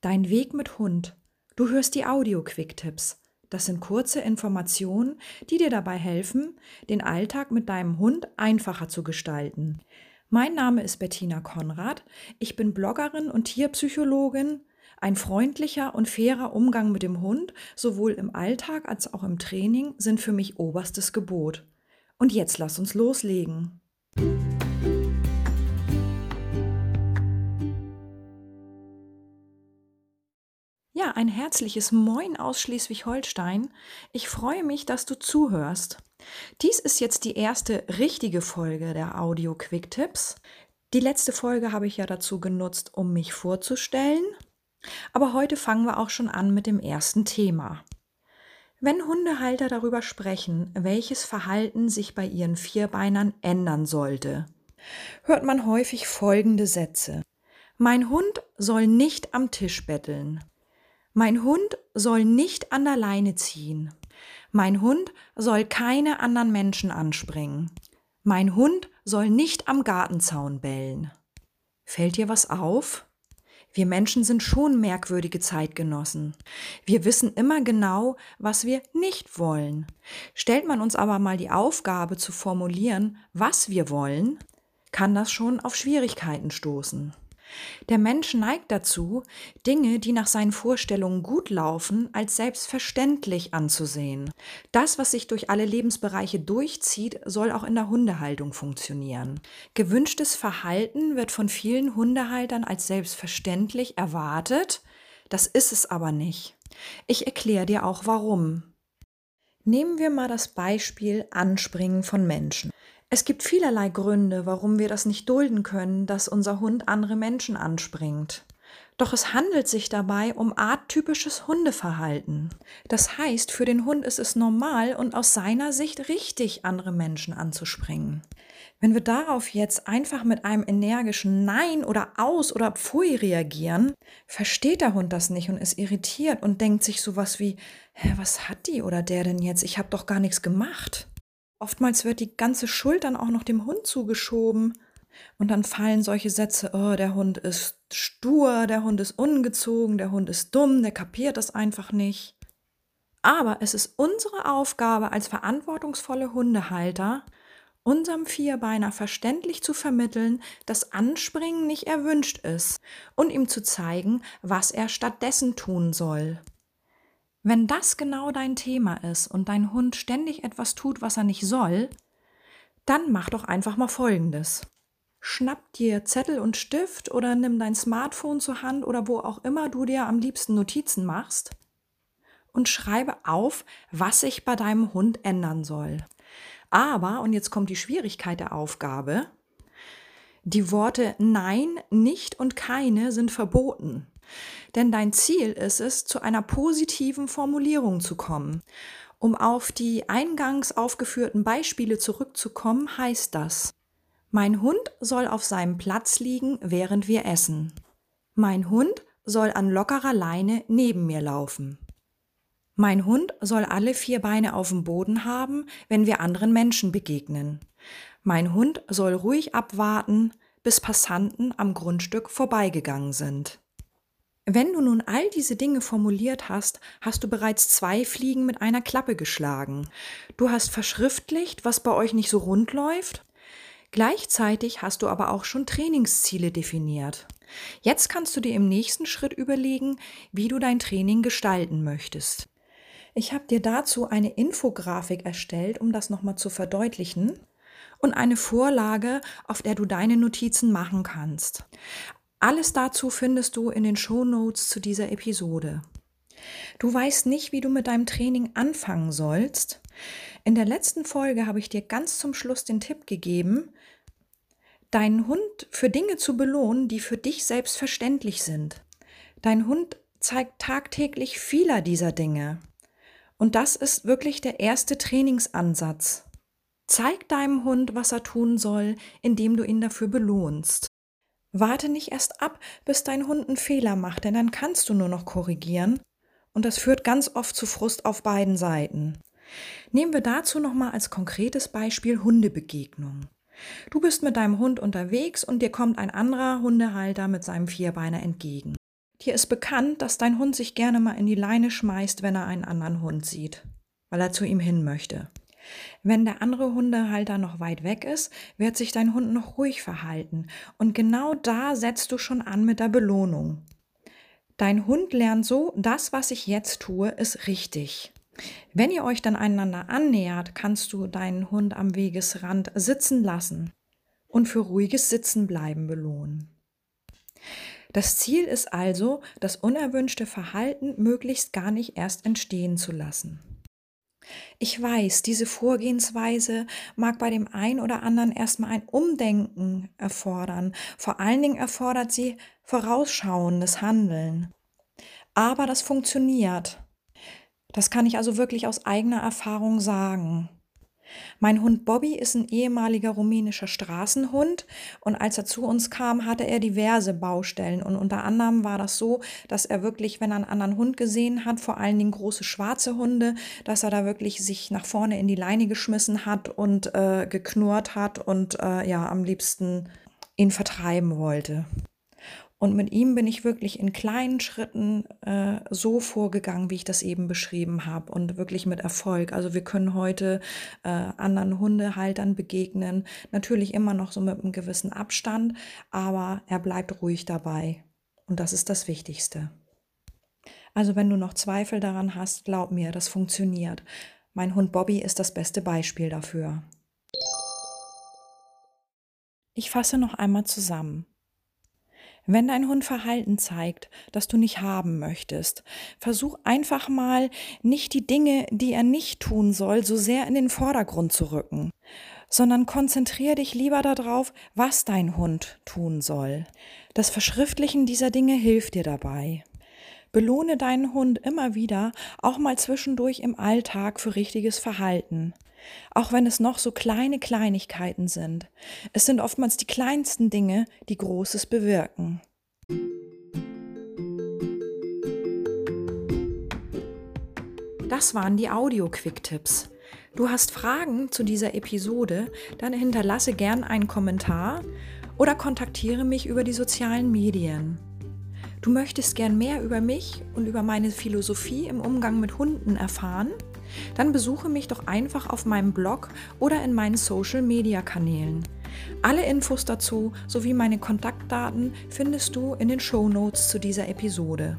Dein Weg mit Hund. Du hörst die Audio-Quick-Tipps. Das sind kurze Informationen, die dir dabei helfen, den Alltag mit deinem Hund einfacher zu gestalten. Mein Name ist Bettina Konrad. Ich bin Bloggerin und Tierpsychologin. Ein freundlicher und fairer Umgang mit dem Hund, sowohl im Alltag als auch im Training, sind für mich oberstes Gebot. Und jetzt lass uns loslegen. Ein herzliches Moin aus Schleswig-Holstein. Ich freue mich, dass du zuhörst. Dies ist jetzt die erste richtige Folge der Audio Quick Tips. Die letzte Folge habe ich ja dazu genutzt, um mich vorzustellen. Aber heute fangen wir auch schon an mit dem ersten Thema. Wenn Hundehalter darüber sprechen, welches Verhalten sich bei ihren Vierbeinern ändern sollte, hört man häufig folgende Sätze. Mein Hund soll nicht am Tisch betteln. Mein Hund soll nicht an der Leine ziehen. Mein Hund soll keine anderen Menschen anspringen. Mein Hund soll nicht am Gartenzaun bellen. Fällt dir was auf? Wir Menschen sind schon merkwürdige Zeitgenossen. Wir wissen immer genau, was wir nicht wollen. Stellt man uns aber mal die Aufgabe zu formulieren, was wir wollen, kann das schon auf Schwierigkeiten stoßen. Der Mensch neigt dazu, Dinge, die nach seinen Vorstellungen gut laufen, als selbstverständlich anzusehen. Das, was sich durch alle Lebensbereiche durchzieht, soll auch in der Hundehaltung funktionieren. Gewünschtes Verhalten wird von vielen Hundehaltern als selbstverständlich erwartet, das ist es aber nicht. Ich erkläre dir auch warum. Nehmen wir mal das Beispiel Anspringen von Menschen. Es gibt vielerlei Gründe, warum wir das nicht dulden können, dass unser Hund andere Menschen anspringt. Doch es handelt sich dabei um arttypisches Hundeverhalten. Das heißt, für den Hund ist es normal und aus seiner Sicht richtig, andere Menschen anzuspringen. Wenn wir darauf jetzt einfach mit einem energischen Nein oder Aus oder Pfui reagieren, versteht der Hund das nicht und ist irritiert und denkt sich sowas wie, Hä, was hat die oder der denn jetzt? Ich habe doch gar nichts gemacht. Oftmals wird die ganze Schuld dann auch noch dem Hund zugeschoben. Und dann fallen solche Sätze, oh, der Hund ist stur, der Hund ist ungezogen, der Hund ist dumm, der kapiert das einfach nicht. Aber es ist unsere Aufgabe als verantwortungsvolle Hundehalter, unserem Vierbeiner verständlich zu vermitteln, dass Anspringen nicht erwünscht ist und ihm zu zeigen, was er stattdessen tun soll. Wenn das genau dein Thema ist und dein Hund ständig etwas tut, was er nicht soll, dann mach doch einfach mal Folgendes. Schnapp dir Zettel und Stift oder nimm dein Smartphone zur Hand oder wo auch immer du dir am liebsten Notizen machst und schreibe auf, was sich bei deinem Hund ändern soll. Aber, und jetzt kommt die Schwierigkeit der Aufgabe, die Worte Nein, nicht und keine sind verboten. Denn dein Ziel ist es, zu einer positiven Formulierung zu kommen. Um auf die eingangs aufgeführten Beispiele zurückzukommen, heißt das, mein Hund soll auf seinem Platz liegen, während wir essen. Mein Hund soll an lockerer Leine neben mir laufen. Mein Hund soll alle vier Beine auf dem Boden haben, wenn wir anderen Menschen begegnen. Mein Hund soll ruhig abwarten, bis Passanten am Grundstück vorbeigegangen sind. Wenn du nun all diese Dinge formuliert hast, hast du bereits zwei Fliegen mit einer Klappe geschlagen. Du hast verschriftlicht, was bei euch nicht so rund läuft. Gleichzeitig hast du aber auch schon Trainingsziele definiert. Jetzt kannst du dir im nächsten Schritt überlegen, wie du dein Training gestalten möchtest. Ich habe dir dazu eine Infografik erstellt, um das nochmal zu verdeutlichen und eine Vorlage, auf der du deine Notizen machen kannst. Alles dazu findest du in den Show Notes zu dieser Episode. Du weißt nicht, wie du mit deinem Training anfangen sollst. In der letzten Folge habe ich dir ganz zum Schluss den Tipp gegeben, deinen Hund für Dinge zu belohnen, die für dich selbstverständlich sind. Dein Hund zeigt tagtäglich vieler dieser Dinge. Und das ist wirklich der erste Trainingsansatz. Zeig deinem Hund, was er tun soll, indem du ihn dafür belohnst. Warte nicht erst ab, bis dein Hund einen Fehler macht, denn dann kannst du nur noch korrigieren und das führt ganz oft zu Frust auf beiden Seiten. Nehmen wir dazu nochmal als konkretes Beispiel Hundebegegnung. Du bist mit deinem Hund unterwegs und dir kommt ein anderer Hundehalter mit seinem Vierbeiner entgegen. Dir ist bekannt, dass dein Hund sich gerne mal in die Leine schmeißt, wenn er einen anderen Hund sieht, weil er zu ihm hin möchte. Wenn der andere Hundehalter noch weit weg ist, wird sich dein Hund noch ruhig verhalten. Und genau da setzt du schon an mit der Belohnung. Dein Hund lernt so, das, was ich jetzt tue, ist richtig. Wenn ihr euch dann einander annähert, kannst du deinen Hund am Wegesrand sitzen lassen und für ruhiges Sitzenbleiben belohnen. Das Ziel ist also, das unerwünschte Verhalten möglichst gar nicht erst entstehen zu lassen. Ich weiß, diese Vorgehensweise mag bei dem einen oder anderen erstmal ein Umdenken erfordern. Vor allen Dingen erfordert sie vorausschauendes Handeln. Aber das funktioniert. Das kann ich also wirklich aus eigener Erfahrung sagen. Mein Hund Bobby ist ein ehemaliger rumänischer Straßenhund und als er zu uns kam, hatte er diverse Baustellen und unter anderem war das so, dass er wirklich, wenn er einen anderen Hund gesehen hat, vor allen Dingen große schwarze Hunde, dass er da wirklich sich nach vorne in die Leine geschmissen hat und äh, geknurrt hat und äh, ja am liebsten ihn vertreiben wollte. Und mit ihm bin ich wirklich in kleinen Schritten äh, so vorgegangen, wie ich das eben beschrieben habe und wirklich mit Erfolg. Also wir können heute äh, anderen Hundehaltern begegnen, natürlich immer noch so mit einem gewissen Abstand, aber er bleibt ruhig dabei. Und das ist das Wichtigste. Also wenn du noch Zweifel daran hast, glaub mir, das funktioniert. Mein Hund Bobby ist das beste Beispiel dafür. Ich fasse noch einmal zusammen. Wenn dein Hund Verhalten zeigt, das du nicht haben möchtest, versuch einfach mal nicht die Dinge, die er nicht tun soll, so sehr in den Vordergrund zu rücken, sondern konzentriere dich lieber darauf, was dein Hund tun soll. Das Verschriftlichen dieser Dinge hilft dir dabei. Belohne deinen Hund immer wieder, auch mal zwischendurch im Alltag für richtiges Verhalten auch wenn es noch so kleine Kleinigkeiten sind. Es sind oftmals die kleinsten Dinge, die Großes bewirken. Das waren die Audio-Quick-Tipps. Du hast Fragen zu dieser Episode, dann hinterlasse gern einen Kommentar oder kontaktiere mich über die sozialen Medien. Du möchtest gern mehr über mich und über meine Philosophie im Umgang mit Hunden erfahren? Dann besuche mich doch einfach auf meinem Blog oder in meinen Social-Media-Kanälen. Alle Infos dazu sowie meine Kontaktdaten findest du in den Show Notes zu dieser Episode.